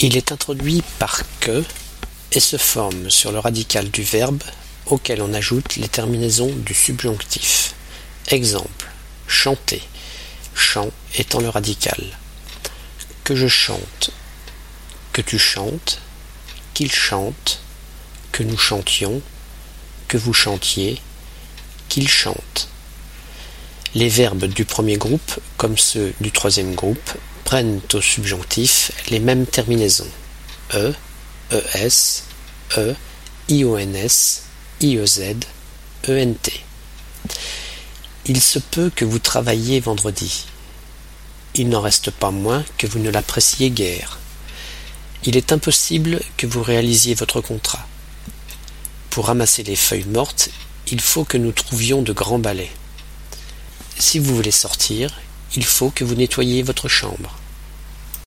Il est introduit par que et se forme sur le radical du verbe auquel on ajoute les terminaisons du subjonctif. Exemple. Chanter, chant étant le radical. Que je chante, que tu chantes, qu'il chante, que nous chantions, que vous chantiez, qu'il chante. Les verbes du premier groupe, comme ceux du troisième groupe, prennent au subjonctif les mêmes terminaisons e, es, e, ions, iez, ent. Il se peut que vous travailliez vendredi. Il n'en reste pas moins que vous ne l'appréciez guère. Il est impossible que vous réalisiez votre contrat. Pour ramasser les feuilles mortes, il faut que nous trouvions de grands balais. Si vous voulez sortir, il faut que vous nettoyiez votre chambre.